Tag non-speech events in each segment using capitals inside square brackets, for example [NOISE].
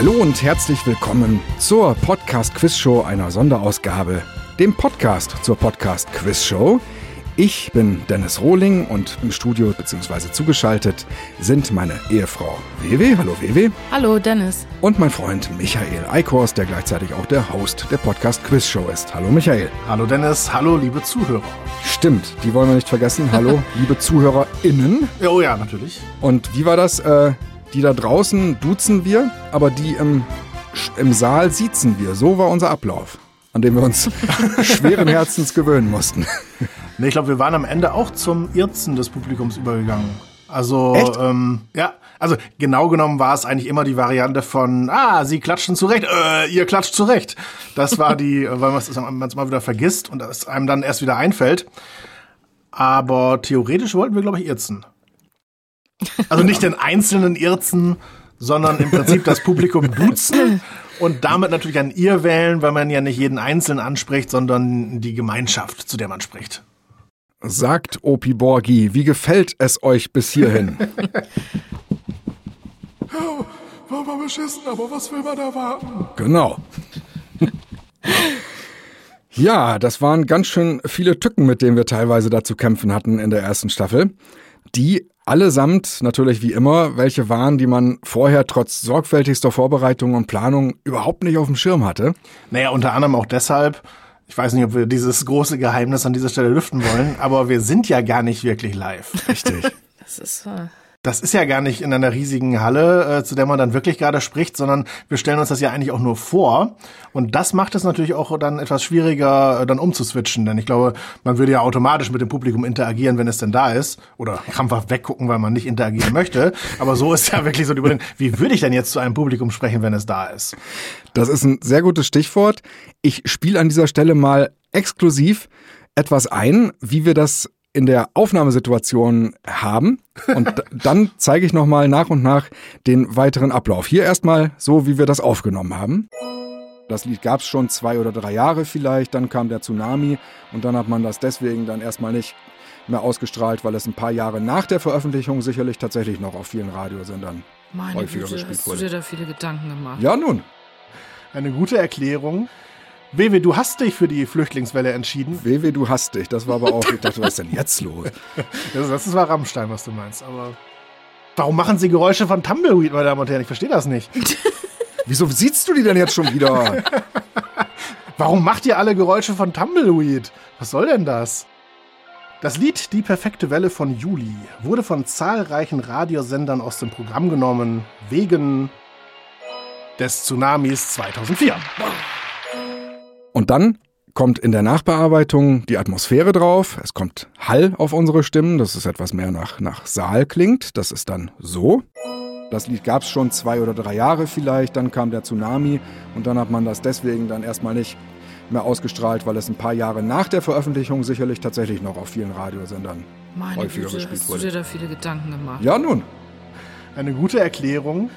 Hallo und herzlich willkommen zur Podcast Quiz Show einer Sonderausgabe, dem Podcast zur Podcast Quiz Show. Ich bin Dennis Rohling und im Studio bzw. zugeschaltet sind meine Ehefrau Wewe. Hallo Wewe. Hallo Dennis. Und mein Freund Michael Eikors, der gleichzeitig auch der Host der Podcast Quiz Show ist. Hallo Michael. Hallo Dennis, hallo liebe Zuhörer. Stimmt, die wollen wir nicht vergessen. Hallo [LAUGHS] liebe ZuhörerInnen. Oh ja, natürlich. Und wie war das? Äh, die da draußen duzen wir, aber die im, im Saal siezen wir. So war unser Ablauf, an dem wir uns [LAUGHS] schweren Herzens gewöhnen mussten. Nee, ich glaube, wir waren am Ende auch zum Irzen des Publikums übergegangen. Also, ähm, ja, also genau genommen war es eigentlich immer die Variante von, ah, sie klatschen zurecht, äh, ihr klatscht zurecht. Das war die, [LAUGHS] weil man es mal wieder vergisst und es einem dann erst wieder einfällt. Aber theoretisch wollten wir, glaube ich, irzen. Also nicht den einzelnen irzen, sondern im Prinzip das Publikum duzen und damit natürlich ein ihr wählen, weil man ja nicht jeden Einzelnen anspricht, sondern die Gemeinschaft, zu der man spricht. Sagt Opi Borgi, wie gefällt es euch bis hierhin? ja, [LAUGHS] war mal beschissen, aber was will man erwarten? Genau. ja, das waren ganz schön viele Tücken, mit denen wir teilweise da zu kämpfen hatten in der ersten Staffel. Die allesamt natürlich wie immer welche waren, die man vorher trotz sorgfältigster Vorbereitung und Planung überhaupt nicht auf dem Schirm hatte. Naja, unter anderem auch deshalb, ich weiß nicht, ob wir dieses große Geheimnis an dieser Stelle lüften wollen, aber wir sind ja gar nicht wirklich live. Richtig. [LAUGHS] Das ist äh das ist ja gar nicht in einer riesigen Halle, äh, zu der man dann wirklich gerade spricht, sondern wir stellen uns das ja eigentlich auch nur vor. Und das macht es natürlich auch dann etwas schwieriger, äh, dann umzuswitchen. Denn ich glaube, man würde ja automatisch mit dem Publikum interagieren, wenn es denn da ist. Oder krampfhaft weggucken, weil man nicht interagieren möchte. Aber so ist ja [LAUGHS] wirklich so die Überlegung, wie würde ich denn jetzt zu einem Publikum sprechen, wenn es da ist? Das ist ein sehr gutes Stichwort. Ich spiele an dieser Stelle mal exklusiv etwas ein, wie wir das in der Aufnahmesituation haben. Und [LAUGHS] dann zeige ich nochmal nach und nach den weiteren Ablauf. Hier erstmal so, wie wir das aufgenommen haben. Das Lied gab es schon zwei oder drei Jahre vielleicht, dann kam der Tsunami und dann hat man das deswegen dann erstmal nicht mehr ausgestrahlt, weil es ein paar Jahre nach der Veröffentlichung sicherlich tatsächlich noch auf vielen Radiosendern Meine häufiger Güte, gespielt hast du wurde. dir da viele Gedanken gemacht? Ja, nun. Eine gute Erklärung. Wewe, du hast dich für die Flüchtlingswelle entschieden. Wewe, du hast dich. Das war aber auch, ich dachte, was ist denn jetzt los? [LAUGHS] Das, das war Rammstein, was du meinst. Aber warum machen sie Geräusche von Tumbleweed, meine Damen und Herren? Ich verstehe das nicht. [LAUGHS] Wieso siehst du die denn jetzt schon wieder? [LAUGHS] Warum macht ihr alle Geräusche von Tumbleweed? Was soll denn das? Das Lied Die perfekte Welle von Juli wurde von zahlreichen Radiosendern aus dem Programm genommen, wegen des Tsunamis 2004. Und dann kommt in der Nachbearbeitung die Atmosphäre drauf. Es kommt Hall auf unsere Stimmen, dass es etwas mehr nach, nach Saal klingt. Das ist dann so. Das Lied gab es schon zwei oder drei Jahre vielleicht, dann kam der Tsunami und dann hat man das deswegen dann erstmal nicht mehr ausgestrahlt, weil es ein paar Jahre nach der Veröffentlichung sicherlich tatsächlich noch auf vielen Radiosendern Meine häufiger Güte, gespielt hast du wurde. dir da viele Gedanken gemacht? Ja, nun. Eine gute Erklärung.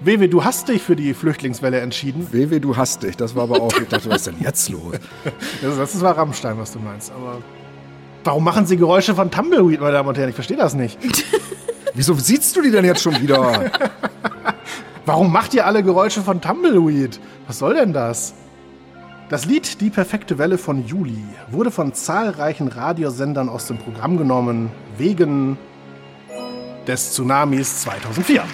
Wewe, du hast dich für die Flüchtlingswelle entschieden. Wewe, du hast dich. Das war aber auch, ich dachte, was ist denn jetzt los? [LAUGHS] Das, das war Rammstein, was du meinst. Aber warum machen sie Geräusche von Tumbleweed, meine Damen und Herren? Ich verstehe das nicht. [LAUGHS] Wieso siehst du die denn jetzt schon wieder? [LAUGHS] Warum macht ihr alle Geräusche von Tumbleweed? Was soll denn das? Das Lied Die perfekte Welle von Juli wurde von zahlreichen Radiosendern aus dem Programm genommen, wegen des Tsunamis 2004.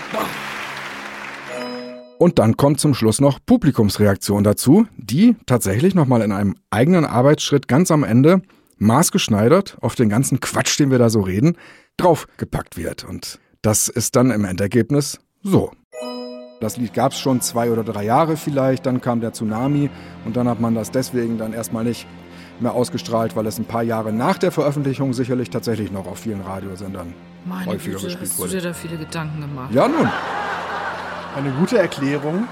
Und dann kommt zum Schluss noch Publikumsreaktion dazu, die tatsächlich nochmal in einem eigenen Arbeitsschritt ganz am Ende maßgeschneidert auf den ganzen Quatsch, den wir da so reden, draufgepackt wird. Und das ist dann im Endergebnis so. Das Lied gab es schon zwei oder drei Jahre vielleicht, dann kam der Tsunami und dann hat man das deswegen dann erstmal nicht mehr ausgestrahlt, weil es ein paar Jahre nach der Veröffentlichung sicherlich tatsächlich noch auf vielen Radiosendern Meine häufiger Güte, gespielt hast du wurde. dir da viele Gedanken gemacht? Ja, nun. Eine gute Erklärung.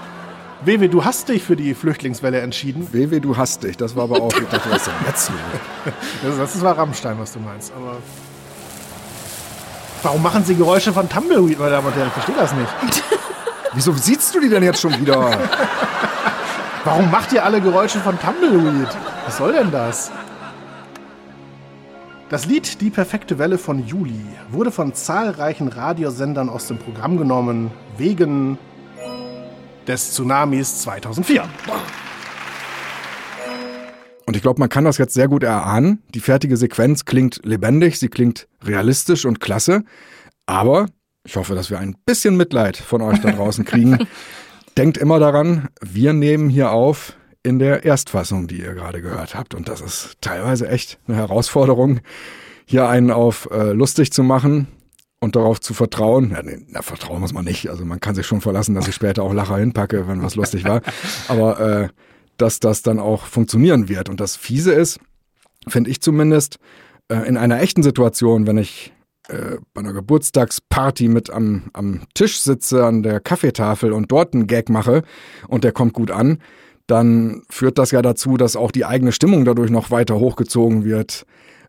Wewe, du hast dich für die Flüchtlingswelle entschieden. Wewe, du hast dich. Das war aber auch, ich dachte, was ist jetzt los? Das, das war Rammstein, was du meinst. Aber warum machen sie Geräusche von Tumbleweed, meine Damen und Herren? Ich verstehe das nicht. [LAUGHS] Wieso siehst du die denn jetzt schon wieder? [LAUGHS] Warum macht ihr alle Geräusche von Tumbleweed? Was soll denn das? Das Lied Die perfekte Welle von Juli wurde von zahlreichen Radiosendern aus dem Programm genommen, wegen des Tsunamis 2004. Und ich glaube, man kann das jetzt sehr gut erahnen. Die fertige Sequenz klingt lebendig, sie klingt realistisch und klasse. Aber ich hoffe, dass wir ein bisschen Mitleid von euch da [LAUGHS] draußen kriegen. Denkt immer daran, wir nehmen hier auf in der Erstfassung, die ihr gerade gehört habt. Und das ist teilweise echt eine Herausforderung, hier einen auf äh, lustig zu machen und darauf zu vertrauen. Ja, nee, na, vertrauen muss man nicht. Also man kann sich schon verlassen, dass ich später auch Lacher hinpacke, wenn was lustig war. [LAUGHS] Aber äh, dass das dann auch funktionieren wird. Und das Fiese ist, finde ich zumindest, äh, in einer echten Situation, wenn ich äh, bei einer Geburtstagsparty mit am, am Tisch sitze, an der Kaffeetafel und dort einen Gag mache und der kommt gut an, dann führt das ja dazu, dass auch die eigene Stimmung dadurch noch weiter hochgezogen wird.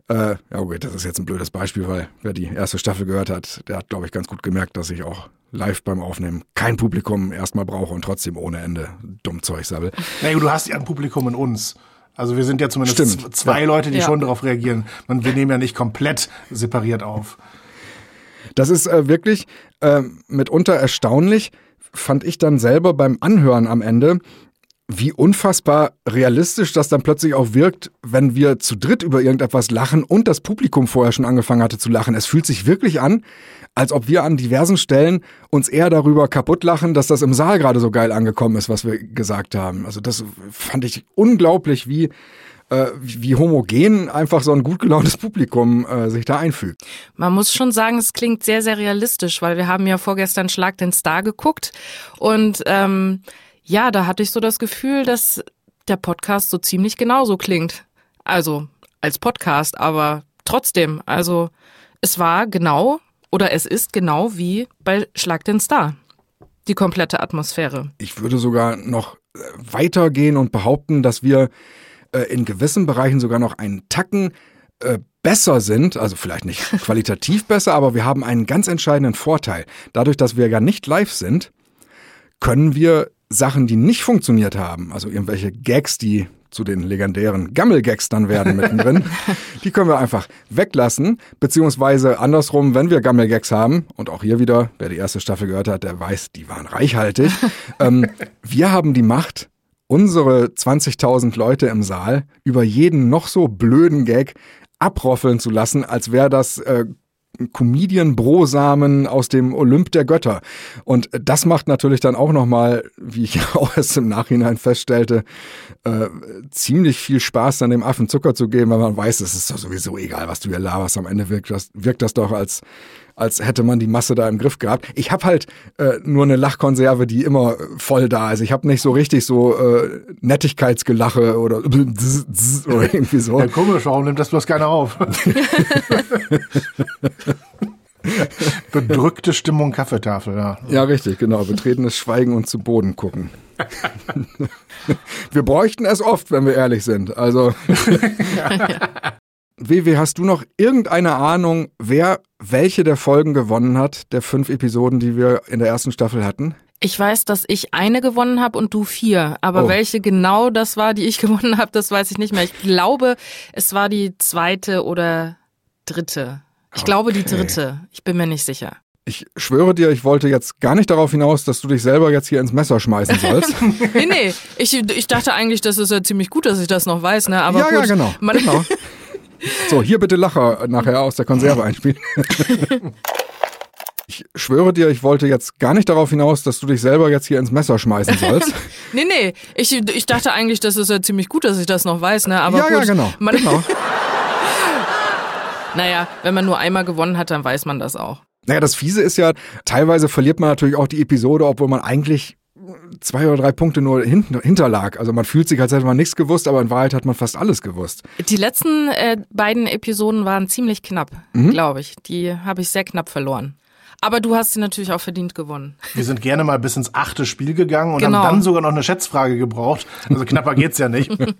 Äh, ja gut, das ist jetzt ein blödes Beispiel, weil wer die erste Staffel gehört hat, der hat, glaube ich, ganz gut gemerkt, dass ich auch live beim Aufnehmen kein Publikum erstmal brauche und trotzdem ohne Ende dumm Zeug sabbel. Naja, du hast ja ein Publikum in uns. Also wir sind ja zumindest Stimmt. zwei ja. Leute, die ja. schon darauf reagieren. Und wir nehmen ja nicht komplett separiert auf. Das ist äh, wirklich äh, mitunter erstaunlich, fand ich dann selber beim Anhören am Ende, wie unfassbar realistisch das dann plötzlich auch wirkt, wenn wir zu dritt über irgendetwas lachen und das Publikum vorher schon angefangen hatte zu lachen. Es fühlt sich wirklich an, als ob wir an diversen Stellen uns eher darüber kaputt lachen, dass das im Saal gerade so geil angekommen ist, was wir gesagt haben. Also das fand ich unglaublich, wie äh, wie homogen einfach so ein gut gelauntes Publikum äh, sich da einfügt. Man muss schon sagen, es klingt sehr, sehr realistisch, weil wir haben ja vorgestern Schlag den Star geguckt und ähm, ja, da hatte ich so das Gefühl, dass der Podcast so ziemlich genauso klingt. Also als Podcast, aber trotzdem, also es war genau oder es ist genau wie bei Schlag den Star. Die komplette Atmosphäre. Ich würde sogar noch äh, weitergehen und behaupten, dass wir äh, in gewissen Bereichen sogar noch einen Tacken äh, besser sind, also vielleicht nicht [LAUGHS] qualitativ besser, aber wir haben einen ganz entscheidenden Vorteil. Dadurch, dass wir ja nicht live sind, können wir Sachen, die nicht funktioniert haben, also irgendwelche Gags, die zu den legendären Gammel-Gags dann werden mittendrin, [LAUGHS] die können wir einfach weglassen, beziehungsweise andersrum, wenn wir Gammel-Gags haben, und auch hier wieder, wer die erste Staffel gehört hat, der weiß, die waren reichhaltig, [LAUGHS] ähm, wir haben die Macht, unsere 20.000 Leute im Saal über jeden noch so blöden Gag abroffeln zu lassen, als wäre das äh, Comedian-Brosamen aus dem Olymp der Götter. Und das macht natürlich dann auch nochmal, wie ich [LAUGHS] auch erst im Nachhinein feststellte, äh, ziemlich viel Spaß, dann dem Affen Zucker zu geben, weil man weiß, es ist doch sowieso egal, was du hier laberst. Am Ende wirkt das, wirkt das doch als als hätte man die Masse da im Griff gehabt. Ich habe halt äh, nur eine Lachkonserve, die immer voll da ist. Ich habe nicht so richtig so äh, Nettigkeitsgelache oder, [LAUGHS] oder irgendwie so. Ja, komisch, warum nimmt das bloß keiner auf? [LAUGHS] Bedrückte Stimmung Kaffeetafel, ja. Ja, richtig, genau. Betretenes Schweigen und zu Boden gucken. [LAUGHS] wir bräuchten es oft, wenn wir ehrlich sind. Also. [LAUGHS] WW, hast du noch irgendeine Ahnung, wer welche der Folgen gewonnen hat, der fünf Episoden, die wir in der ersten Staffel hatten? Ich weiß, dass ich eine gewonnen habe und du vier. Aber oh. welche genau das war, die ich [LAUGHS] gewonnen habe, das weiß ich nicht mehr. Ich glaube, es war die zweite oder dritte. Ich okay. glaube die dritte. Ich bin mir nicht sicher. Ich schwöre dir, ich wollte jetzt gar nicht darauf hinaus, dass du dich selber jetzt hier ins Messer schmeißen sollst. [LAUGHS] nee, nee. Ich, ich dachte eigentlich, das ist ja ziemlich gut, dass ich das noch weiß, ne? Aber ja, gut. ja, genau. genau. So, hier bitte Lacher nachher aus der Konserve [LAUGHS] einspielen. Ich schwöre dir, ich wollte jetzt gar nicht darauf hinaus, dass du dich selber jetzt hier ins Messer schmeißen sollst. [LAUGHS] nee, nee. Ich, ich dachte eigentlich, das ist ja ziemlich gut, dass ich das noch weiß, ne? Aber ja, gut, ja, genau. Genau. naja, wenn man nur einmal gewonnen hat, dann weiß man das auch. Naja, das Fiese ist ja, teilweise verliert man natürlich auch die Episode, obwohl man eigentlich zwei oder drei Punkte nur hinterlag. Also man fühlt sich, als hätte man nichts gewusst, aber in Wahrheit hat man fast alles gewusst. Die letzten äh, beiden Episoden waren ziemlich knapp, mhm. glaube ich. Die habe ich sehr knapp verloren. Aber du hast sie natürlich auch verdient gewonnen. Wir sind gerne mal bis ins achte Spiel gegangen und genau. haben dann sogar noch eine Schätzfrage gebraucht. Also knapper geht's ja nicht. [LAUGHS]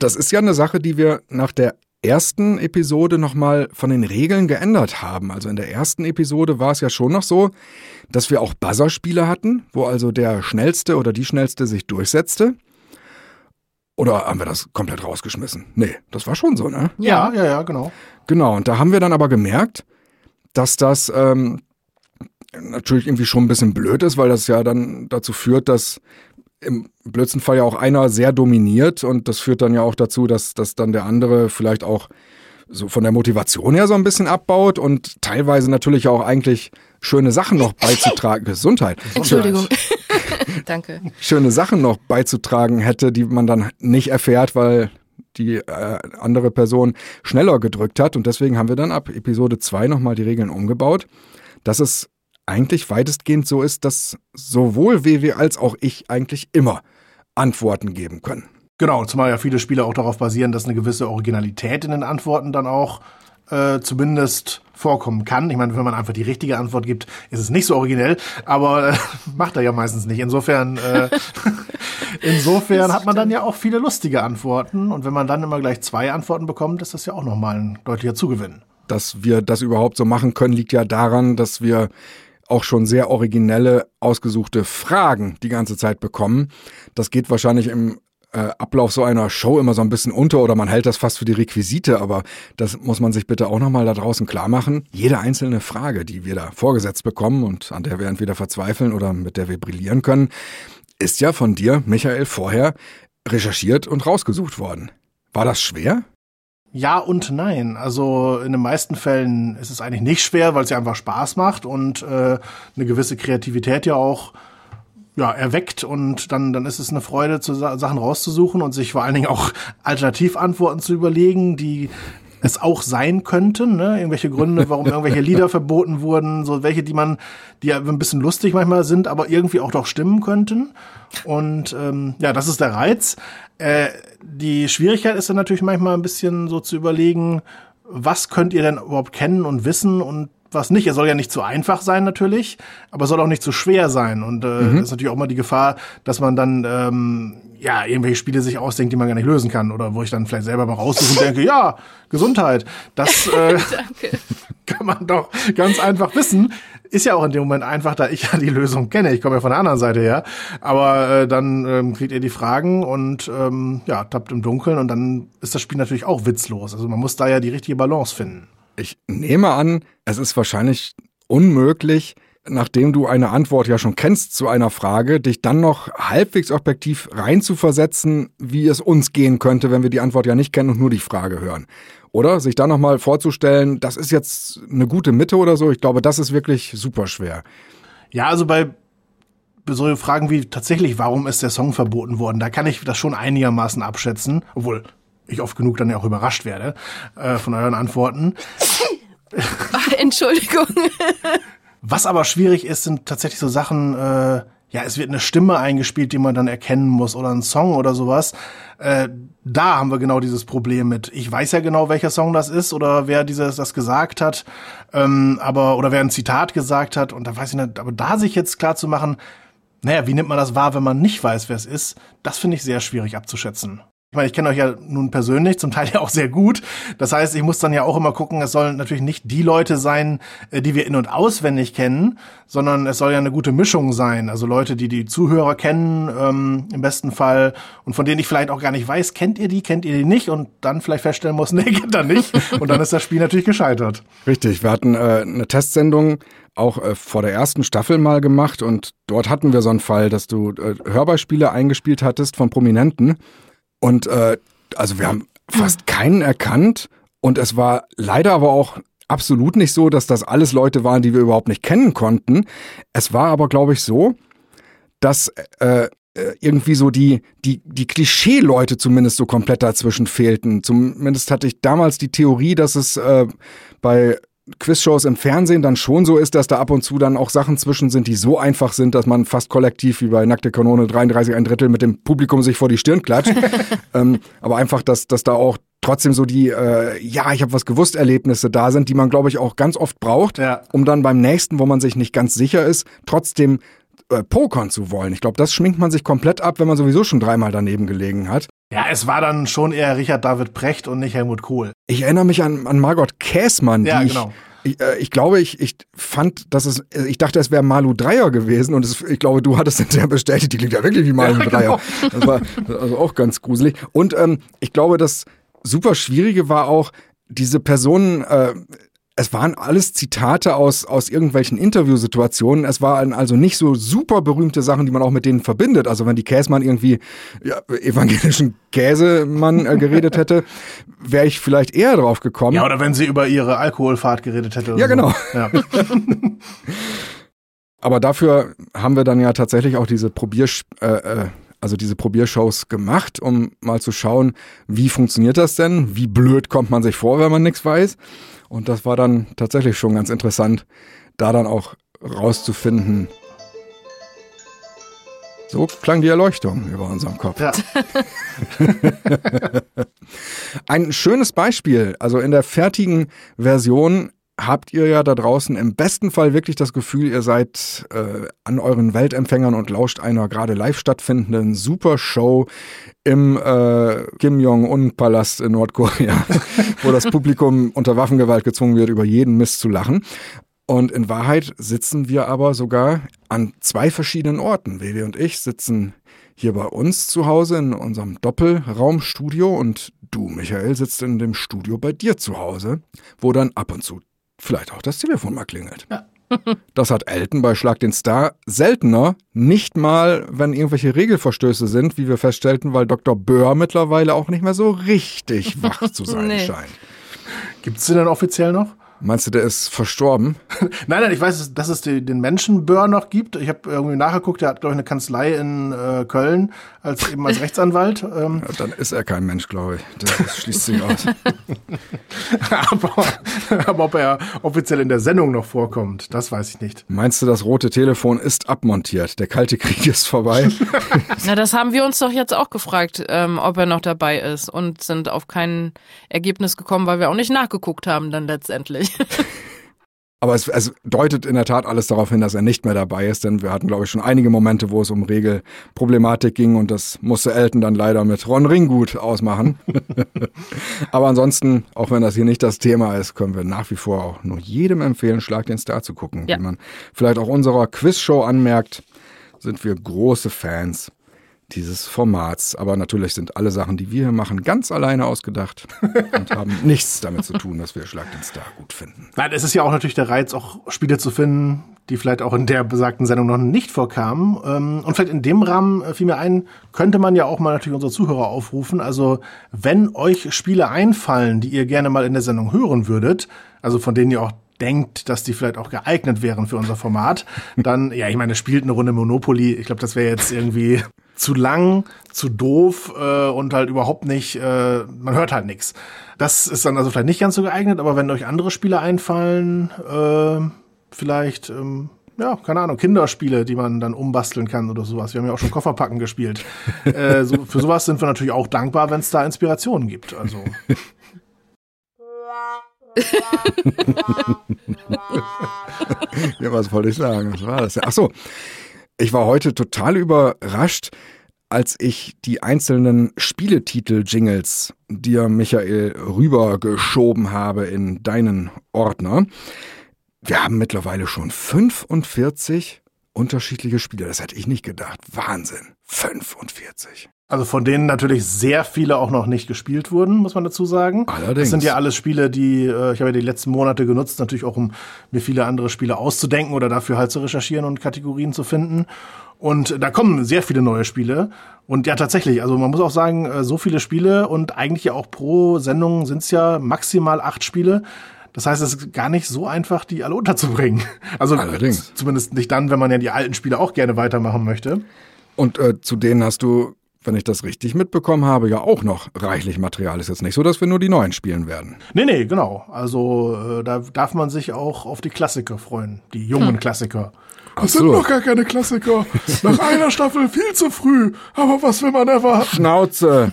Das ist ja eine Sache, die wir nach der ersten Episode nochmal von den Regeln geändert haben. Also in der ersten Episode war es ja schon noch so, dass wir auch Buzzerspiele hatten, wo also der Schnellste oder die Schnellste sich durchsetzte. Oder haben wir das komplett rausgeschmissen? Nee, das war schon so, ne? Ja, ja, ja, genau. Genau, und da haben wir dann aber gemerkt, dass das ähm, natürlich irgendwie schon ein bisschen blöd ist, weil das ja dann dazu führt, dass im blödsten Fall ja auch einer sehr dominiert und das führt dann ja auch dazu, dass, dass dann der andere vielleicht auch so von der Motivation her so ein bisschen abbaut und teilweise natürlich auch eigentlich schöne Sachen noch beizutragen. [LAUGHS] Gesundheit. Entschuldigung. [LAUGHS] Danke. Schöne Sachen noch beizutragen hätte, die man dann nicht erfährt, weil die äh, andere Person schneller gedrückt hat. Und deswegen haben wir dann ab Episode 2 nochmal die Regeln umgebaut, dass es eigentlich weitestgehend so ist, dass sowohl WW als auch ich eigentlich immer Antworten geben können. Genau, zumal ja viele Spiele auch darauf basieren, dass eine gewisse Originalität in den Antworten dann auch äh, zumindest vorkommen kann. Ich meine, wenn man einfach die richtige Antwort gibt, ist es nicht so originell, aber äh, [LAUGHS] macht er ja meistens nicht. Insofern, äh, [LAUGHS] insofern hat man dann ja auch viele lustige Antworten und wenn man dann immer gleich zwei Antworten bekommt, ist das ja auch nochmal ein deutlicher Zugewinn. Dass wir das überhaupt so machen können, liegt ja daran, dass wir auch schon sehr originelle, ausgesuchte Fragen die ganze Zeit bekommen. Das geht wahrscheinlich im äh, Ablauf so einer Show immer so ein bisschen unter oder man hält das fast für die Requisite, aber das muss man sich bitte auch nochmal da draußen klar machen. Jede einzelne Frage, die wir da vorgesetzt bekommen und an der wir entweder verzweifeln oder mit der wir brillieren können, ist ja von dir, Michael, vorher recherchiert und rausgesucht worden. War das schwer? Ja und nein. Also in den meisten Fällen ist es eigentlich nicht schwer, weil es ja einfach Spaß macht und äh, eine gewisse Kreativität ja auch ja, erweckt und dann, dann ist es eine Freude, zu Sachen rauszusuchen und sich vor allen Dingen auch [LAUGHS] Alternativantworten zu überlegen, die es auch sein könnten, ne? irgendwelche Gründe, warum irgendwelche Lieder verboten wurden, so welche, die man, die ja ein bisschen lustig manchmal sind, aber irgendwie auch doch stimmen könnten. Und ähm, ja, das ist der Reiz. Äh, die Schwierigkeit ist dann natürlich manchmal ein bisschen so zu überlegen, was könnt ihr denn überhaupt kennen und wissen und was nicht. Er soll ja nicht zu einfach sein natürlich, aber soll auch nicht zu schwer sein. Und äh, mhm. ist natürlich auch immer die Gefahr, dass man dann ähm, ja irgendwelche Spiele sich ausdenkt, die man gar nicht lösen kann. Oder wo ich dann vielleicht selber mal raussuche und denke, ja, Gesundheit. Das [LAUGHS] äh, [LAUGHS] kann man doch ganz einfach wissen. Ist ja auch in dem Moment einfach, da ich ja die Lösung kenne. Ich komme ja von der anderen Seite her. Aber äh, dann ähm, kriegt ihr die Fragen und ähm, ja, tappt im Dunkeln und dann ist das Spiel natürlich auch witzlos. Also man muss da ja die richtige Balance finden. Ich nehme an, es ist wahrscheinlich unmöglich, nachdem du eine Antwort ja schon kennst zu einer Frage, dich dann noch halbwegs objektiv reinzuversetzen, wie es uns gehen könnte, wenn wir die Antwort ja nicht kennen und nur die Frage hören. Oder sich dann nochmal vorzustellen, das ist jetzt eine gute Mitte oder so, ich glaube, das ist wirklich super schwer. Ja, also bei so Fragen wie tatsächlich, warum ist der Song verboten worden, da kann ich das schon einigermaßen abschätzen, obwohl ich oft genug dann ja auch überrascht werde äh, von euren Antworten. Ach, [LAUGHS] Entschuldigung. Was aber schwierig ist, sind tatsächlich so Sachen, äh, ja, es wird eine Stimme eingespielt, die man dann erkennen muss oder ein Song oder sowas. Äh, da haben wir genau dieses Problem mit. Ich weiß ja genau, welcher Song das ist oder wer dieses das gesagt hat, ähm, aber oder wer ein Zitat gesagt hat und da weiß ich nicht. Aber da sich jetzt klar zu machen, naja, wie nimmt man das wahr, wenn man nicht weiß, wer es ist? Das finde ich sehr schwierig abzuschätzen. Ich meine, ich kenne euch ja nun persönlich, zum Teil [LAUGHS] ja auch sehr gut. Das heißt, ich muss dann ja auch immer gucken, es sollen natürlich nicht die Leute sein, äh, die wir in- und auswendig kennen, sondern es soll ja eine gute Mischung sein. Also Leute, die die Zuhörer kennen, ähm, im besten Fall, und von denen ich vielleicht auch gar nicht weiß, kennt ihr die, kennt ihr die nicht? Und dann vielleicht feststellen muss, [LAUGHS] nee, kennt er nicht. Und dann ist das Spiel natürlich gescheitert. Richtig, wir hatten äh, eine Testsendung auch äh, vor der ersten Staffel mal gemacht und dort hatten wir so einen Fall, dass du äh, Hörbeispiele eingespielt hattest von Prominenten und äh, also wir haben fast keinen erkannt. Und es war leider aber auch absolut nicht so, dass das alles Leute waren, die wir überhaupt nicht kennen konnten. Es war aber, glaube ich, so, dass äh, äh, irgendwie so die, die, die Klischee-Leute zumindest so komplett dazwischen fehlten. Zumindest hatte ich damals die Theorie, dass es äh, bei Quizshows im Fernsehen dann schon so ist, dass da ab und zu dann auch Sachen zwischen sind, die so einfach sind, dass man fast kollektiv wie bei Nackte Kanone 33 ein Drittel mit dem Publikum sich vor die Stirn klatscht. [LAUGHS] ähm, aber einfach, dass, dass da auch trotzdem so die, äh, ja, ich habe was gewusst, Erlebnisse da sind, die man, glaube ich, auch ganz oft braucht, ja. um dann beim nächsten, wo man sich nicht ganz sicher ist, trotzdem äh, pokern zu wollen. Ich glaube, das schminkt man sich komplett ab, wenn man sowieso schon dreimal daneben gelegen hat. Ja, es war dann schon eher Richard David Precht und nicht Helmut Kohl. Ich erinnere mich an, an Margot Käßmann, ja, die genau. ich, ich, äh, ich, glaube, ich, ich fand, dass es, äh, ich dachte, es wäre Malu Dreier gewesen und es, ich glaube, du hattest es ja bestätigt, die klingt ja wirklich wie Malu ja, Dreier. Genau. Das war also auch ganz gruselig. Und ähm, ich glaube, das super Schwierige war auch, diese Personen, äh, es waren alles Zitate aus, aus irgendwelchen Interviewsituationen. Es waren also nicht so super berühmte Sachen, die man auch mit denen verbindet. Also wenn die Käsmann irgendwie ja, evangelischen Käsemann äh, geredet hätte, [LAUGHS] wäre ich vielleicht eher drauf gekommen. Ja, oder wenn sie über ihre Alkoholfahrt geredet hätte. ja, genau. So. Ja. [LAUGHS] Aber dafür haben wir dann ja tatsächlich auch diese Probier, äh, äh, also diese Probiershows gemacht, um mal zu schauen, wie funktioniert das denn? Wie blöd kommt man sich vor, wenn man nichts weiß? Und das war dann tatsächlich schon ganz interessant, da dann auch rauszufinden. So klang die Erleuchtung über unserem Kopf. Ja. [LAUGHS] Ein schönes Beispiel, also in der fertigen Version habt ihr ja da draußen im besten Fall wirklich das Gefühl, ihr seid äh, an euren Weltempfängern und lauscht einer gerade live stattfindenden Supershow im äh, Kim Jong-un-Palast in Nordkorea, [LAUGHS] wo das Publikum unter Waffengewalt gezwungen wird, über jeden Mist zu lachen. Und in Wahrheit sitzen wir aber sogar an zwei verschiedenen Orten. Vivi und ich sitzen hier bei uns zu Hause in unserem Doppelraumstudio und du, Michael, sitzt in dem Studio bei dir zu Hause, wo dann ab und zu vielleicht auch das Telefon mal klingelt. Ja. [LAUGHS] Das hat Elton bei Schlag den Star seltener, nicht mal, wenn irgendwelche Regelverstöße sind, wie wir feststellten, weil Dr. Böhr mittlerweile auch nicht mehr so richtig wach zu [LAUGHS] sein nee. scheint. Gibt es sie denn offiziell noch? Meinst du, der ist verstorben? [LAUGHS] nein, nein, ich weiß, dass es den Menschenbör noch gibt. Ich habe irgendwie nachgeguckt, der hat, glaube ich, eine Kanzlei in äh, Köln als eben als Rechtsanwalt. Ähm. Ja, dann ist er kein Mensch, glaube ich. Das schließt sich aus. [LAUGHS] aber, aber ob er offiziell in der Sendung noch vorkommt, das weiß ich nicht. Meinst du, das rote Telefon ist abmontiert? Der Kalte Krieg ist vorbei? [LAUGHS] Na, das haben wir uns doch jetzt auch gefragt, ähm, ob er noch dabei ist und sind auf kein Ergebnis gekommen, weil wir auch nicht nachgeguckt haben dann letztendlich. [LAUGHS] Aber es, es, deutet in der Tat alles darauf hin, dass er nicht mehr dabei ist, denn wir hatten, glaube ich, schon einige Momente, wo es um Regelproblematik ging und das musste Elton dann leider mit Ron Ringgut ausmachen. [LAUGHS] [LAUGHS] Aber ansonsten, auch wenn das hier nicht das Thema ist, können wir nach wie vor auch nur jedem empfehlen, Schlag den Star zu gucken. Ja. Wie man vielleicht auch unserer Quizshow anmerkt, sind wir große Fans dieses Formats. Aber natürlich sind alle Sachen, die wir hier machen, ganz alleine ausgedacht [LAUGHS] und haben nichts damit zu tun, dass wir Schlag den Star gut finden. Nein, es ist ja auch natürlich der Reiz, auch Spiele zu finden, die vielleicht auch in der besagten Sendung noch nicht vorkamen. Ähm, und vielleicht in dem Rahmen äh, fiel mir ein, könnte man ja auch mal natürlich unsere Zuhörer aufrufen. Also wenn euch Spiele einfallen, die ihr gerne mal in der Sendung hören würdet, also von denen ihr auch denkt, dass die vielleicht auch geeignet wären für unser Format, dann, ja, ich meine, spielt eine Runde Monopoly. Ich glaube, das wäre jetzt irgendwie zu lang, zu doof äh, und halt überhaupt nicht, äh, man hört halt nichts. Das ist dann also vielleicht nicht ganz so geeignet, aber wenn euch andere Spiele einfallen, äh, vielleicht, ähm, ja, keine Ahnung, Kinderspiele, die man dann umbasteln kann oder sowas. Wir haben ja auch schon Kofferpacken gespielt. [LAUGHS] äh, so, für sowas sind wir natürlich auch dankbar, wenn es da Inspirationen gibt. Also. [LAUGHS] ja, was wollte ich sagen? Was war das? Ach so. Ich war heute total überrascht, als ich die einzelnen Spieletitel-Jingles dir, Michael, rübergeschoben habe in deinen Ordner. Wir haben mittlerweile schon 45 unterschiedliche Spiele. Das hätte ich nicht gedacht. Wahnsinn. 45. Also von denen natürlich sehr viele auch noch nicht gespielt wurden, muss man dazu sagen. Allerdings. Das sind ja alles Spiele, die äh, ich habe ja die letzten Monate genutzt, natürlich auch um mir viele andere Spiele auszudenken oder dafür halt zu recherchieren und Kategorien zu finden. Und da kommen sehr viele neue Spiele. Und ja, tatsächlich, also man muss auch sagen, äh, so viele Spiele und eigentlich ja auch pro Sendung sind es ja maximal acht Spiele. Das heißt, es ist gar nicht so einfach, die alle unterzubringen. [LAUGHS] Also Allerdings. zumindest nicht dann, wenn man ja die alten Spiele auch gerne weitermachen möchte. Und äh, zu denen hast du wenn ich das richtig mitbekommen habe, ja auch noch reichlich Material. Ist jetzt nicht so, dass wir nur die neuen spielen werden. Nee, nee, genau. Also äh, da darf man sich auch auf die Klassiker freuen, die jungen hm. Klassiker. Das so. sind noch gar keine Klassiker. Nach [LAUGHS] einer Staffel viel zu früh. Aber was will man erwarten? Schnauze.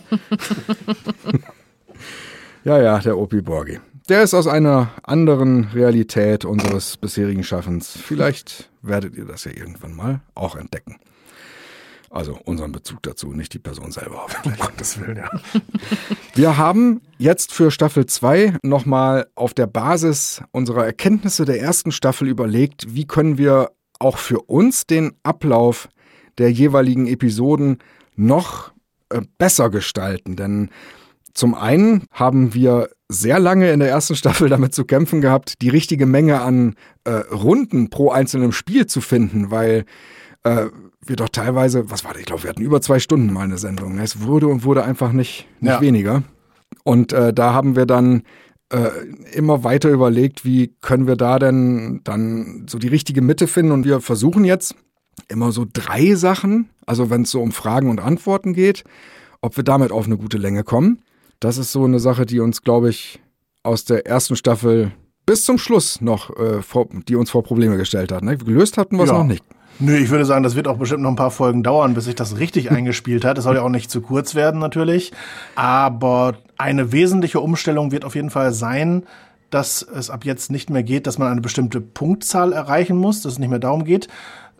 [LAUGHS] ja, ja, der Opi Borgi. Der ist aus einer anderen Realität unseres bisherigen Schaffens. Vielleicht werdet ihr das ja irgendwann mal auch entdecken. Also unseren Bezug dazu, nicht die Person selber. Um Gottes Willen, ja. [LAUGHS] Wir haben jetzt für Staffel 2 nochmal auf der Basis unserer Erkenntnisse der ersten Staffel überlegt, wie können wir auch für uns den Ablauf der jeweiligen Episoden noch äh, besser gestalten. Denn zum einen haben wir sehr lange in der ersten Staffel damit zu kämpfen gehabt, die richtige Menge an äh, Runden pro einzelnem Spiel zu finden, weil äh, wir doch teilweise, was war das? Ich glaube, wir hatten über zwei Stunden mal eine Sendung. Es wurde und wurde einfach nicht, nicht ja. weniger. Und äh, da haben wir dann äh, immer weiter überlegt, wie können wir da denn dann so die richtige Mitte finden. Und wir versuchen jetzt immer so drei Sachen, also wenn es so um Fragen und Antworten geht, ob wir damit auf eine gute Länge kommen. Das ist so eine Sache, die uns, glaube ich, aus der ersten Staffel bis zum Schluss noch, äh, vor, die uns vor Probleme gestellt hat. Ne? Gelöst hatten wir es ja. noch nicht. Nö, ich würde sagen, das wird auch bestimmt noch ein paar Folgen dauern, bis sich das richtig [LAUGHS] eingespielt hat. Das soll ja auch nicht zu kurz werden natürlich. Aber eine wesentliche Umstellung wird auf jeden Fall sein, dass es ab jetzt nicht mehr geht, dass man eine bestimmte Punktzahl erreichen muss, dass es nicht mehr darum geht,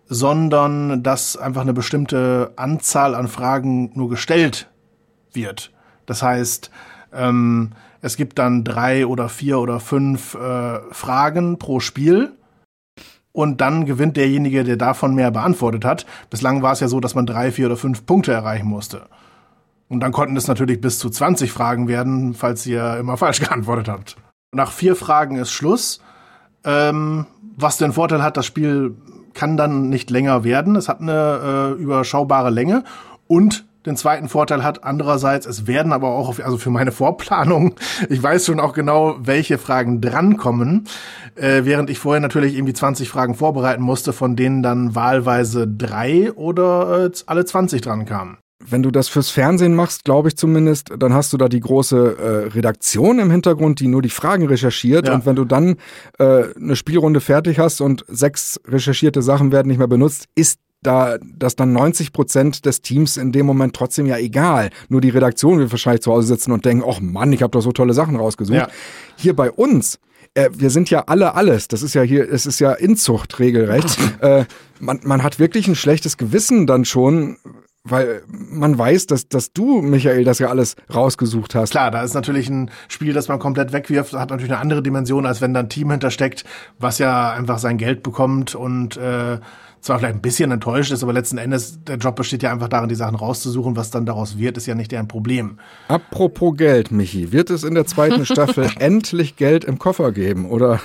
sondern dass einfach eine bestimmte Anzahl an Fragen nur gestellt wird. Das heißt, ähm, es gibt dann drei oder vier oder fünf äh, Fragen pro Spiel. Und dann gewinnt derjenige, der davon mehr beantwortet hat. Bislang war es ja so, dass man drei, vier oder fünf Punkte erreichen musste. Und dann konnten es natürlich bis zu 20 Fragen werden, falls ihr immer falsch [LAUGHS] geantwortet habt. Nach vier Fragen ist Schluss. Ähm, was den Vorteil hat, das Spiel kann dann nicht länger werden. Es hat eine äh, überschaubare Länge und den zweiten Vorteil hat. Andererseits, es werden aber auch, also für meine Vorplanung, [LAUGHS] ich weiß schon auch genau, welche Fragen drankommen, äh, während ich vorher natürlich irgendwie 20 Fragen vorbereiten musste, von denen dann wahlweise drei oder äh, alle 20 dran kamen. Wenn du das fürs Fernsehen machst, glaube ich zumindest, dann hast du da die große äh, Redaktion im Hintergrund, die nur die Fragen recherchiert. Ja. Und wenn du dann äh, eine Spielrunde fertig hast und sechs recherchierte Sachen werden nicht mehr benutzt, ist da dass dann 90 Prozent des Teams in dem Moment trotzdem ja egal. Nur die Redaktion wird wahrscheinlich zu Hause sitzen und denken, oh Mann, ich habe doch so tolle Sachen rausgesucht. Ja. Hier bei uns, äh, wir sind ja alle alles. Das ist ja hier, es ist ja Inzucht regelrecht. [LAUGHS] äh, man, man hat wirklich ein schlechtes Gewissen dann schon, weil man weiß, dass, dass du, Michael, das ja alles rausgesucht hast. Klar, da ist natürlich ein Spiel, das man komplett wegwirft, hat natürlich eine andere Dimension, als wenn da ein Team hintersteckt, was ja einfach sein Geld bekommt und äh, zwar vielleicht ein bisschen enttäuscht ist, aber letzten Endes, der Job besteht ja einfach darin, die Sachen rauszusuchen. Was dann daraus wird, ist ja nicht deren Problem. Apropos Geld, Michi, wird es in der zweiten Staffel [LAUGHS] endlich Geld im Koffer geben? Oder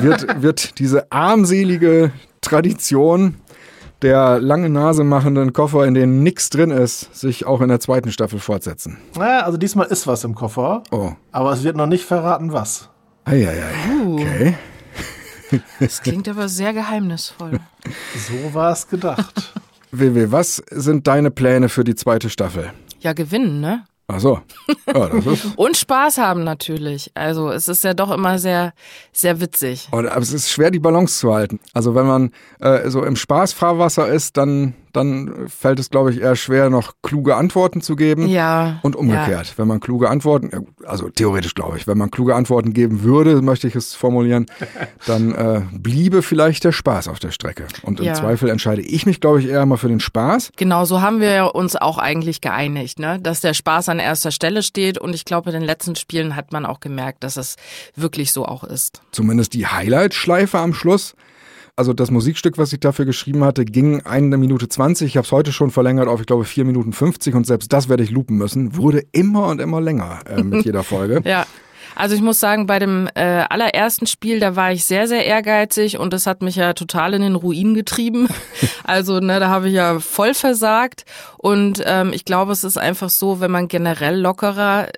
wird, wird diese armselige Tradition der lange Nase machenden Koffer, in denen nichts drin ist, sich auch in der zweiten Staffel fortsetzen? Naja, also diesmal ist was im Koffer. Oh. Aber es wird noch nicht verraten, was. Eieiei. Okay. Das klingt aber sehr geheimnisvoll. [LAUGHS] So war es gedacht. [LAUGHS] WW, was sind deine Pläne für die zweite Staffel? Ja, gewinnen, ne? Ach so. Ja, [LAUGHS] und Spaß haben natürlich. Also es ist ja doch immer sehr, sehr witzig. aber es ist schwer, die Balance zu halten. Also wenn man äh, so im Spaßfahrwasser ist, dann dann fällt es, glaube ich, eher schwer, noch kluge Antworten zu geben. Ja. Und umgekehrt. Ja. Wenn man kluge Antworten, also theoretisch glaube ich, wenn man kluge Antworten geben würde, möchte ich es formulieren, [LAUGHS] dann äh, bliebe vielleicht der Spaß auf der Strecke. Und im ja. Zweifel entscheide ich mich, glaube ich, eher mal für den Spaß. Genau, so haben wir uns auch eigentlich geeinigt, ne? dass der Spaß an erster Stelle steht. Und ich glaube, in den letzten Spielen hat man auch gemerkt, dass es wirklich so auch ist. Zumindest die Highlight-Schleife am Schluss also das Musikstück, was ich dafür geschrieben hatte, ging eine Minute 20. Ich habe es heute schon verlängert auf, ich glaube, vier Minuten 50 und selbst das werde ich lupen müssen. Wurde immer und immer länger äh, mit [LAUGHS] jeder Folge. ja. Also ich muss sagen, bei dem äh, allerersten Spiel, da war ich sehr, sehr ehrgeizig und das hat mich ja total in den Ruin getrieben. [LAUGHS] Also ne, da habe ich ja voll versagt. Und ähm, ich glaube, es ist einfach so, wenn man generell lockerer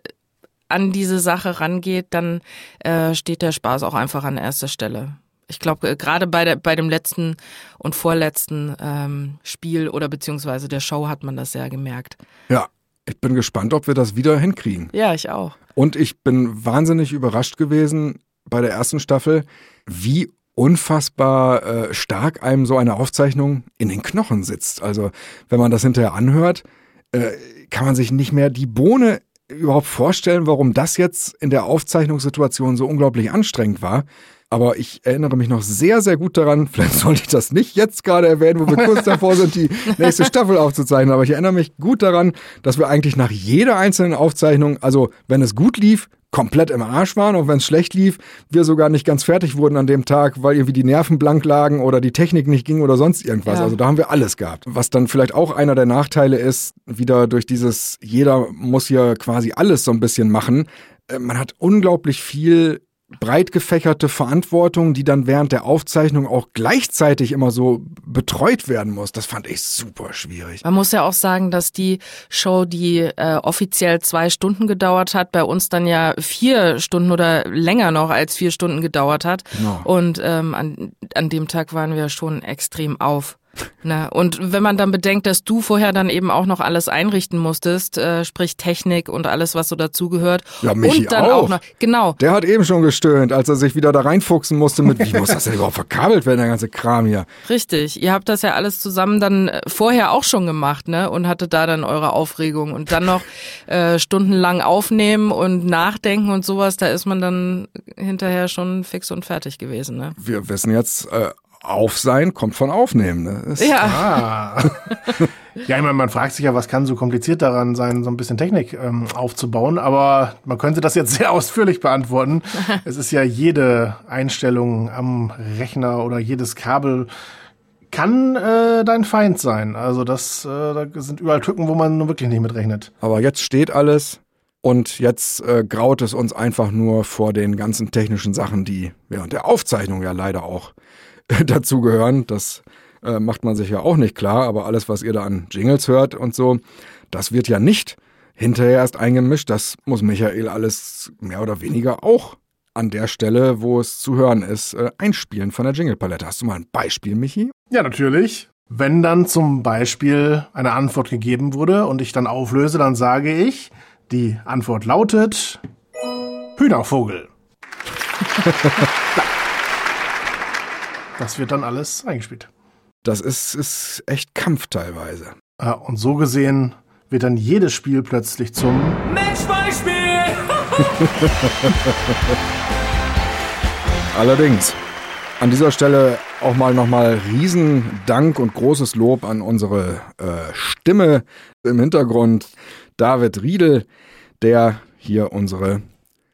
an diese Sache rangeht, dann äh, steht der Spaß auch einfach an erster Stelle. Ich glaube, äh, gerade bei, der, bei dem letzten und vorletzten ähm, Spiel oder beziehungsweise der Show hat man das sehr gemerkt. Ja, ich bin gespannt, ob wir das wieder hinkriegen. Ja, ich auch. Und ich bin wahnsinnig überrascht gewesen bei der ersten Staffel, wie unfassbar äh, stark einem so eine Aufzeichnung in den Knochen sitzt. Also wenn man das hinterher anhört, äh, kann man sich nicht mehr die Bohne überhaupt vorstellen, warum das jetzt in der Aufzeichnungssituation so unglaublich anstrengend war. Aber ich erinnere mich noch sehr, sehr gut daran, [LAUGHS] vielleicht sollte ich das nicht jetzt gerade erwähnen, wo wir kurz [LAUGHS] davor sind, die nächste Staffel aufzuzeichnen, aber ich erinnere mich gut daran, dass wir eigentlich nach jeder einzelnen Aufzeichnung, also wenn es gut lief, komplett im Arsch waren und wenn es schlecht lief, wir sogar nicht ganz fertig wurden an dem Tag, weil irgendwie die Nerven blank lagen oder die Technik nicht ging oder sonst irgendwas. Ja. Also da haben wir alles gehabt. Was dann vielleicht auch einer der Nachteile ist, wieder durch dieses, jeder muss hier quasi alles so ein bisschen machen. Äh, man hat unglaublich viel breit gefächerte Verantwortung, die dann während der Aufzeichnung auch gleichzeitig immer so betreut werden muss. Das fand ich super schwierig. Man muss ja auch sagen, dass die Show, die äh, offiziell zwei Stunden gedauert hat, bei uns dann ja vier Stunden oder länger noch als vier Stunden gedauert hat. Genau. Und ähm, an, an dem Tag waren wir schon extrem auf. Na, und wenn man dann bedenkt, dass du vorher dann eben auch noch alles einrichten musstest, äh, sprich Technik und alles, was so dazugehört. Ja, Michi und dann auch. auch noch, genau. Der hat eben schon gestöhnt, als er sich wieder da reinfuchsen musste mit, wie muss das denn überhaupt verkabelt werden, der ganze Kram hier. Richtig. Ihr habt das ja alles zusammen dann äh, vorher auch schon gemacht, ne? Und hattet da dann eure Aufregung und dann noch äh, stundenlang aufnehmen und nachdenken und sowas, da ist man dann hinterher schon fix und fertig gewesen, ne? Wir wissen jetzt, äh, auf sein kommt von aufnehmen. Ne? Ja. Ah. [LAUGHS] ja, ich meine, man fragt sich ja, was kann so kompliziert daran sein, so ein bisschen Technik ähm, aufzubauen. Aber man könnte das jetzt [LAUGHS] sehr ausführlich beantworten. [LAUGHS] es ist ja jede Einstellung am Rechner oder jedes Kabel kann äh, dein Feind sein. Also das äh, da sind überall Tücken, wo man nur wirklich nicht mit rechnet. Aber jetzt steht alles. Und jetzt äh, graut es uns einfach nur vor den ganzen technischen Sachen, die während der Aufzeichnung ja leider auch [LAUGHS] dazugehören. Das äh, macht man sich ja auch nicht klar, aber alles, was ihr da an Jingles hört und so, das wird ja nicht hinterher erst eingemischt. Das muss Michael alles mehr oder weniger auch an der Stelle, wo es zu hören ist, äh, einspielen von der Jingle-Palette. Hast du mal ein Beispiel, Michi? Ja, natürlich. Wenn dann zum Beispiel eine Antwort gegeben wurde und ich dann auflöse, dann sage ich, die Antwort lautet Hühnervogel. [LAUGHS] Das wird dann alles eingespielt. Das ist, ist echt Kampf teilweise. Ja, und so gesehen wird dann jedes Spiel plötzlich zum Matchbeispiel! [LAUGHS] Allerdings. An dieser Stelle auch mal nochmal Riesendank und großes Lob an unsere äh, Stimme im Hintergrund, David Riedel, der hier unsere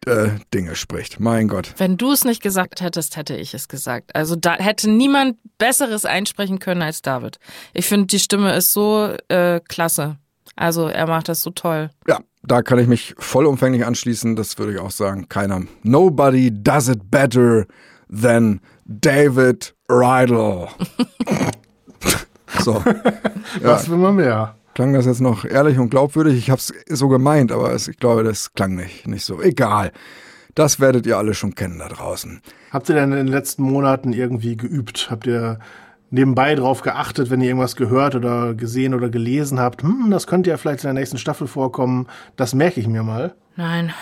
äh, Dinge spricht. Mein Gott. Wenn du es nicht gesagt hättest, hätte ich es gesagt. Also da hätte niemand Besseres einsprechen können als David. Ich finde, die Stimme ist so äh, klasse. Also er macht das so toll. Ja, da kann ich mich vollumfänglich anschließen. Das würde ich auch sagen. Keiner. Nobody does it better than David Rydell. [LAUGHS] so. [LAUGHS] Was will man mehr? Klang das jetzt noch ehrlich und glaubwürdig? Ich habe es so gemeint, aber es, ich glaube, das klang nicht, nicht so. Egal. Das werdet ihr alle schon kennen da draußen. Habt ihr denn in den letzten Monaten irgendwie geübt? Habt ihr nebenbei drauf geachtet, wenn ihr irgendwas gehört oder gesehen oder gelesen habt? Hm, das könnte ja vielleicht in der nächsten Staffel vorkommen. Das merke ich mir mal. Nein.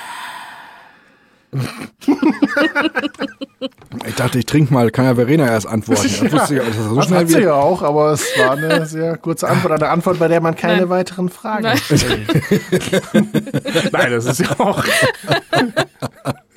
Ich dachte, ich trinke mal, kann ja Verena erst antworten. [LAUGHS] Das, ja, wusste ich, das, so das hat sie ja auch, aber es war eine [LAUGHS] sehr kurze Antwort, eine Antwort, bei der man keine Nein. weiteren Fragen Nein. stellt. [LAUGHS] Nein, das ist ja auch.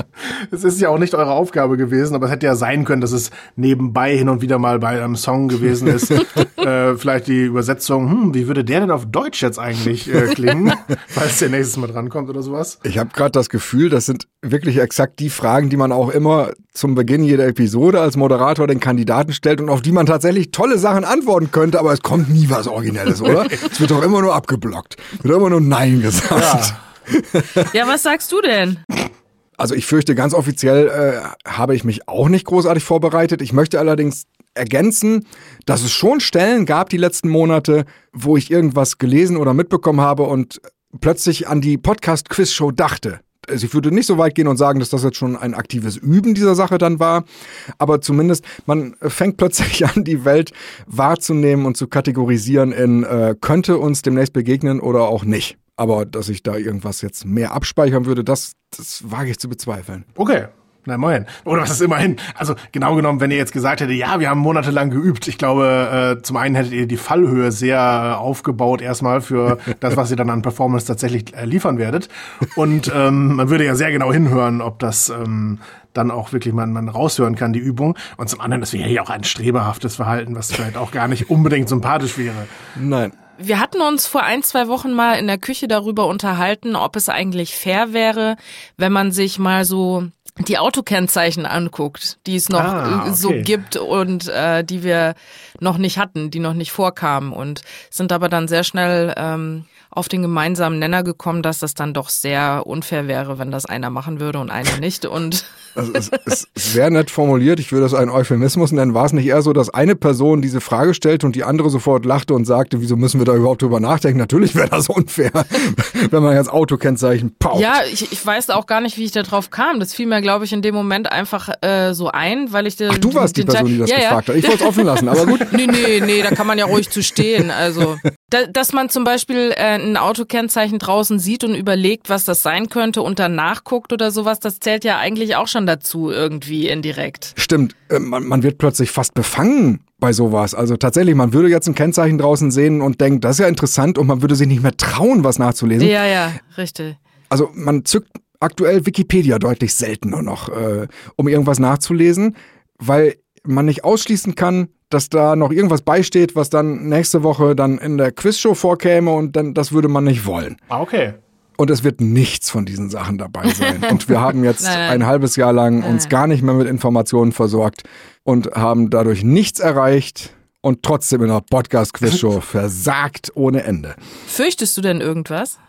[LAUGHS] Es ist ja auch nicht eure Aufgabe gewesen, aber es hätte ja sein können, dass es nebenbei hin und wieder mal bei einem Song gewesen ist. [LAUGHS] äh, vielleicht die Übersetzung, hm, wie würde der denn auf Deutsch jetzt eigentlich äh, klingen, [LAUGHS] falls der nächstes Mal drankommt oder sowas? Ich habe gerade das Gefühl, das sind wirklich exakt die Fragen, die man auch immer zum Beginn jeder Episode als Moderator den Kandidaten stellt und auf die man tatsächlich tolle Sachen antworten könnte, aber es kommt nie was Originelles, oder? es wird doch immer nur abgeblockt. Wird immer nur Nein gesagt. Ja. ja, was sagst du denn? Also ich fürchte, ganz offiziell äh, habe ich mich auch nicht großartig vorbereitet. Ich möchte allerdings ergänzen, dass es schon Stellen gab die letzten Monate, wo ich irgendwas gelesen oder mitbekommen habe und plötzlich an die Podcast-Quiz-Show dachte. Also ich würde nicht so weit gehen und sagen, dass das jetzt schon ein aktives Üben dieser Sache dann war, aber zumindest man fängt plötzlich [LAUGHS] an, die Welt wahrzunehmen und zu kategorisieren in äh, könnte uns demnächst begegnen oder auch nicht. Aber dass ich da irgendwas jetzt mehr abspeichern würde, das, das wage ich zu bezweifeln. Okay. Na moin. Oder was ist immerhin? Also genau genommen, wenn ihr jetzt gesagt hättet, ja, wir haben monatelang geübt. Ich glaube, äh, zum einen hättet ihr die Fallhöhe sehr aufgebaut erstmal für [LAUGHS] das, was ihr dann an Performance tatsächlich äh, liefern werdet. Und ähm, man würde ja sehr genau hinhören, ob das ähm, dann auch wirklich man, man raushören kann, die Übung. Und zum anderen, das wäre ja auch ein streberhaftes Verhalten, was vielleicht auch gar nicht unbedingt sympathisch wäre. Nein. Wir hatten uns vor ein, zwei Wochen mal in der Küche darüber unterhalten, ob es eigentlich fair wäre, wenn man sich mal so die Autokennzeichen anguckt, die es noch Ah, okay. so gibt und äh, die wir noch nicht hatten, die noch nicht vorkamen und sind aber dann sehr schnell ähm, auf den gemeinsamen Nenner gekommen, dass das dann doch sehr unfair wäre, wenn das einer machen würde und einer nicht. Und [LAUGHS] Also es ist sehr nett formuliert. Ich würde das einen Euphemismus nennen. War es nicht eher so, dass eine Person diese Frage stellte und die andere sofort lachte und sagte, wieso müssen wir da überhaupt drüber nachdenken? Natürlich wäre das unfair, [LAUGHS] wenn man jetzt Autokennzeichen paukt. ja, ich, ich weiß auch gar nicht, wie ich da drauf kam. Das fiel mir, glaube ich, in dem Moment einfach äh, so ein, weil ich den, Ach, du warst die Person, die das ja, gefragt ja. hat. Ich wollte es offen lassen, aber gut. [LAUGHS] Nee, nee, nee, da kann man ja ruhig zu stehen. Also, da, dass man zum Beispiel äh, ein Autokennzeichen draußen sieht und überlegt, was das sein könnte und dann nachguckt oder sowas, das zählt ja eigentlich auch schon dazu irgendwie indirekt. Stimmt, äh, man, man wird plötzlich fast befangen bei sowas. Also tatsächlich, man würde jetzt ein Kennzeichen draußen sehen und denkt, das ist ja interessant und man würde sich nicht mehr trauen, was nachzulesen. Ja, ja, richtig. Also man zückt aktuell Wikipedia deutlich seltener noch, äh, um irgendwas nachzulesen, weil man nicht ausschließen kann, dass da noch irgendwas beisteht, was dann nächste Woche dann in der Quizshow vorkäme und dann das würde man nicht wollen. Ah, okay. Und es wird nichts von diesen Sachen dabei sein. Und wir haben jetzt [LAUGHS] Nein, nein. ein halbes Jahr lang uns gar nicht mehr mit Informationen versorgt und haben dadurch nichts erreicht und trotzdem in der Podcast-Quizshow [LAUGHS] versagt ohne Ende. Fürchtest du denn irgendwas?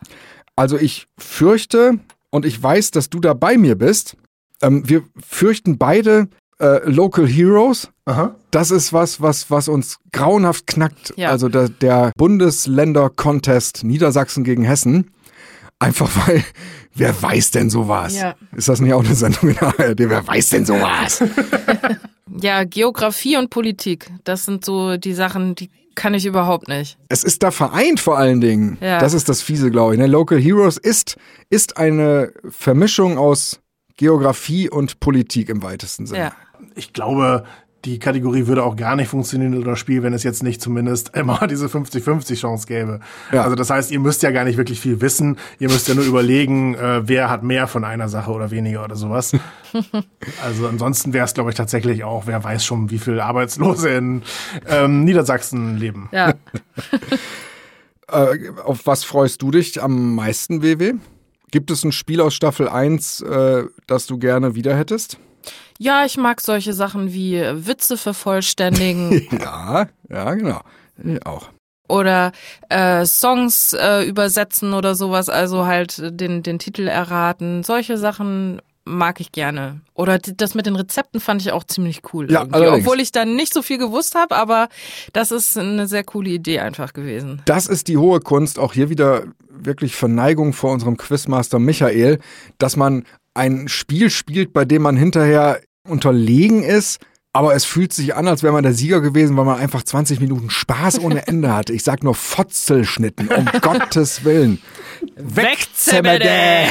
Also ich fürchte, und ich weiß, dass du da bei mir bist, ähm, wir fürchten beide äh, Local Heroes. Aha. Das ist was, was, was uns grauenhaft knackt. Ja. Also der, der Bundesländer-Contest Niedersachsen gegen Hessen. Einfach weil, [LAUGHS] wer weiß denn sowas? Ja. Ist das nicht auch eine Sendung in der ARD? Wer weiß denn sowas? [LAUGHS] Ja, Geografie und Politik, das sind so die Sachen, die kann ich überhaupt nicht. es ist da vereint vor allen Dingen. Ja. Das ist das Fiese, glaube ich. Ne? Local Heroes ist, ist eine Vermischung aus Geografie und Politik im weitesten Sinne. Ja. Ich glaube, die Kategorie würde auch gar nicht funktionieren in das Spiel, wenn es jetzt nicht zumindest immer [LAUGHS] diese 50-50 Chance gäbe. Ja. Also das heißt, ihr müsst ja gar nicht wirklich viel wissen. Ihr müsst ja nur überlegen, äh, wer hat mehr von einer Sache oder weniger oder sowas. [LAUGHS] also ansonsten wäre es, glaube ich, tatsächlich auch, wer weiß schon, wie viele Arbeitslose in ähm, Niedersachsen leben. Ja. [LAUGHS] Äh, auf was freust du dich am meisten, WW? Gibt es ein Spiel aus Staffel 1, äh, das du gerne wieder hättest? Ja, ich mag solche Sachen wie Witze vervollständigen [LAUGHS] Ja, ja, genau. Ich auch. oder äh, Songs äh, übersetzen oder sowas, also halt den, den Titel erraten. Solche Sachen mag ich gerne. Oder das mit den Rezepten fand ich auch ziemlich cool. Ja. Obwohl ich dann nicht so viel gewusst habe, aber das ist eine sehr coole Idee einfach gewesen. Das ist die hohe Kunst, auch hier wieder wirklich Verneigung vor unserem Quizmaster Michael, dass man ein Spiel spielt, bei dem man hinterher unterlegen ist, aber es fühlt sich an, als wäre man der Sieger gewesen, weil man einfach 20 Minuten Spaß ohne [LAUGHS] Ende hatte. Ich sag nur Fotzelschnitten, um [LAUGHS] Gottes Willen. Wegzebede!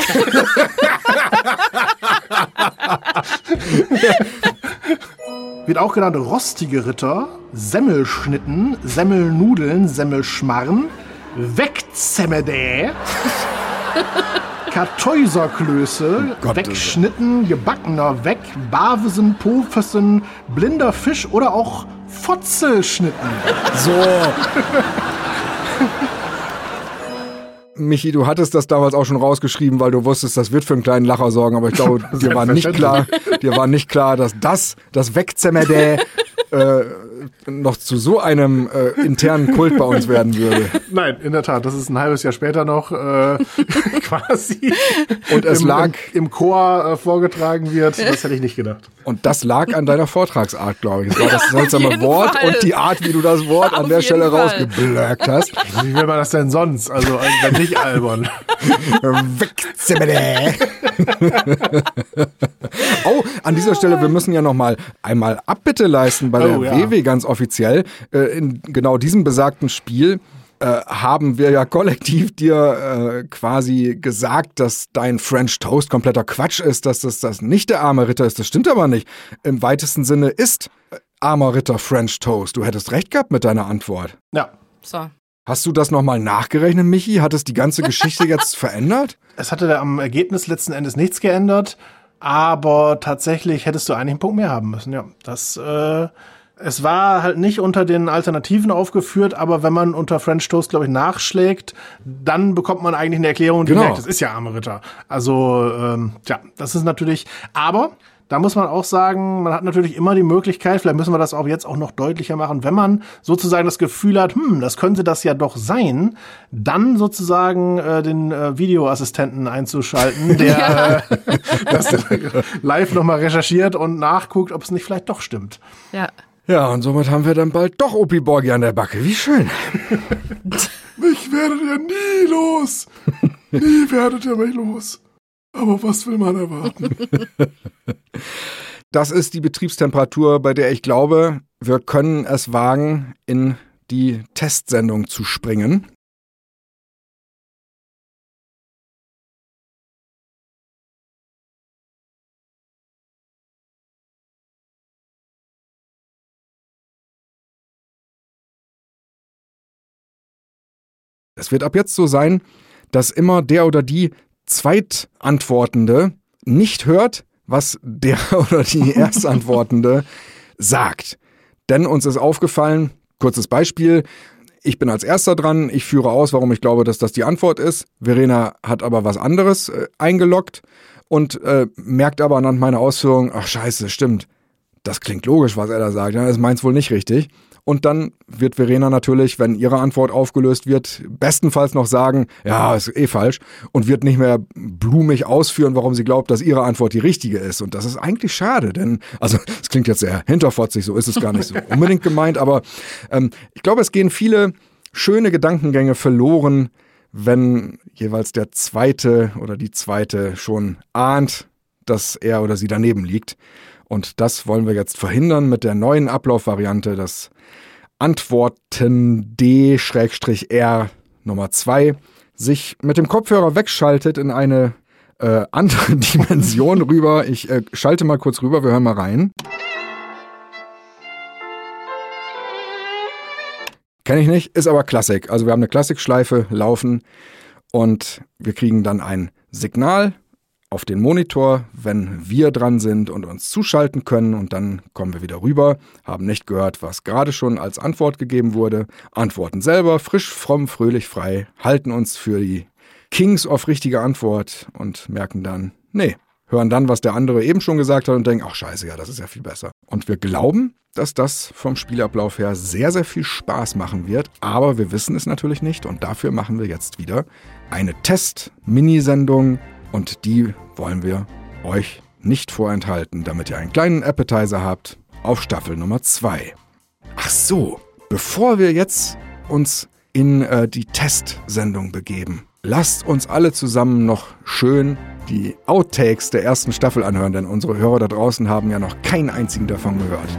Wird auch genannt rostige Ritter, Semmelschnitten, Semmelnudeln, Semmelschmarren, Wegzemmede, [LAUGHS] Kartäuserklöße, Gott, Wegschnitten, gebackener Weg, Bavesen, Pofessen, blinder Fisch oder auch Fotzelschnitten. So. Michi, du hattest das damals auch schon rausgeschrieben, weil du wusstest, das wird für einen kleinen Lacher sorgen, aber ich glaube, [LAUGHS] dir war nicht klar, dir war nicht klar, dass das, das Wegzemmerde, äh, noch zu so einem äh, internen Kult bei uns werden würde. [LAUGHS] Nein, in der Tat, das ist ein halbes Jahr später noch äh, [LAUGHS] quasi Und es im, lag- im, im Chor äh, vorgetragen wird. Das hätte ich nicht gedacht. Und das lag an deiner Vortragsart, glaube ich. Es war das seltsame Wort Fall. und die Art, wie du das Wort an der Stelle Fall. rausgeblöckt hast. [LAUGHS] Wie will man das denn sonst? Also, äh, wenn nicht albern. Wegzimmere. oh, an dieser Stelle, wir müssen ja noch mal einmal Abbitte leisten bei der Oh, ja. WW ganz offiziell. Äh, in genau diesem besagten Spiel äh, haben wir ja kollektiv dir äh, quasi gesagt, dass dein French Toast kompletter Quatsch ist, dass das, das nicht der arme Ritter ist. Das stimmt aber nicht. Im weitesten Sinne ist armer Ritter French Toast. Du hättest recht gehabt mit deiner Antwort. Ja. So. Hast du das nochmal nachgerechnet, Michi? Hat es die ganze Geschichte [LAUGHS] jetzt verändert? Es hatte da am Ergebnis letzten Endes nichts geändert. aber tatsächlich hättest du eigentlich einen Punkt mehr haben müssen. Ja, das äh, es war halt nicht unter den Alternativen aufgeführt, aber wenn man unter French Toast, glaube ich, nachschlägt, dann bekommt man eigentlich eine Erklärung, die Genau. merkt, das ist ja arme Ritter. Also, ähm, ja, das ist natürlich, aber da muss man auch sagen, man hat natürlich immer die Möglichkeit, vielleicht müssen wir das auch jetzt auch noch deutlicher machen, wenn man sozusagen das Gefühl hat, hm, das könnte das ja doch sein, dann sozusagen äh, den äh, Videoassistenten einzuschalten, [LAUGHS] der äh, [LAUGHS] das [LAUGHS] live nochmal recherchiert und nachguckt, ob es nicht vielleicht doch stimmt. Ja. Ja, und somit haben wir dann bald doch Opi Borgi an der Backe. Wie schön. [LAUGHS] Mich werdet ihr nie los. Nie werdet ihr mich los. Aber was will man erwarten? [LAUGHS] Das ist die Betriebstemperatur, bei der ich glaube, wir können es wagen, in die Testsendung zu springen. Es wird ab jetzt so sein, dass immer der oder die Zweitantwortende nicht hört, was der [LAUGHS] oder die Erstantwortende sagt. Denn uns ist aufgefallen, kurzes Beispiel, ich bin als erster dran, ich führe aus, warum ich glaube, dass das die Antwort ist. Verena hat aber was anderes äh, eingeloggt und äh, merkt aber anhand meiner Ausführungen, ach scheiße, stimmt. Das klingt logisch, was er da sagt. Ja, das meint's wohl nicht richtig. Und dann wird Verena natürlich, wenn ihre Antwort aufgelöst wird, bestenfalls noch sagen, ja, ist eh falsch und wird nicht mehr blumig ausführen, warum sie glaubt, dass ihre Antwort die richtige ist. Und das ist eigentlich schade, denn, also es klingt jetzt sehr hinterfotzig, so ist es gar nicht so [LAUGHS] unbedingt gemeint, aber ähm, ich glaube, es gehen viele schöne Gedankengänge verloren, wenn jeweils der Zweite oder die Zweite schon ahnt, dass er oder sie daneben liegt. Und das wollen wir jetzt verhindern mit der neuen Ablaufvariante, das Antworten D-R Nummer 2 sich mit dem Kopfhörer wegschaltet in eine äh, andere [LAUGHS] Dimension rüber. Ich äh, schalte mal kurz rüber, wir hören mal rein. Kenne ich nicht, ist aber Klassik. Also wir haben eine Klassikschleife laufen und wir kriegen dann ein Signal auf den Monitor, wenn wir dran sind und uns zuschalten können. Und dann kommen wir wieder rüber, haben nicht gehört, was gerade schon als Antwort gegeben wurde, antworten selber, frisch, fromm, fröhlich, frei, halten uns für die Kings of richtige Antwort und merken dann, nee, hören dann, was der andere eben schon gesagt hat und denken, ach scheiße, ja, das ist ja viel besser. Und wir glauben, dass das vom Spielablauf her sehr, sehr viel Spaß machen wird, aber wir wissen es natürlich nicht. Und dafür machen wir jetzt wieder eine Test-Minisendung und die wollen wir euch nicht vorenthalten, damit ihr einen kleinen Appetizer habt auf Staffel Nummer 2. Ach so, bevor wir jetzt uns in äh, die Testsendung begeben, lasst uns alle zusammen noch schön die Outtakes der ersten Staffel anhören, denn unsere Hörer da draußen haben ja noch keinen einzigen davon gehört.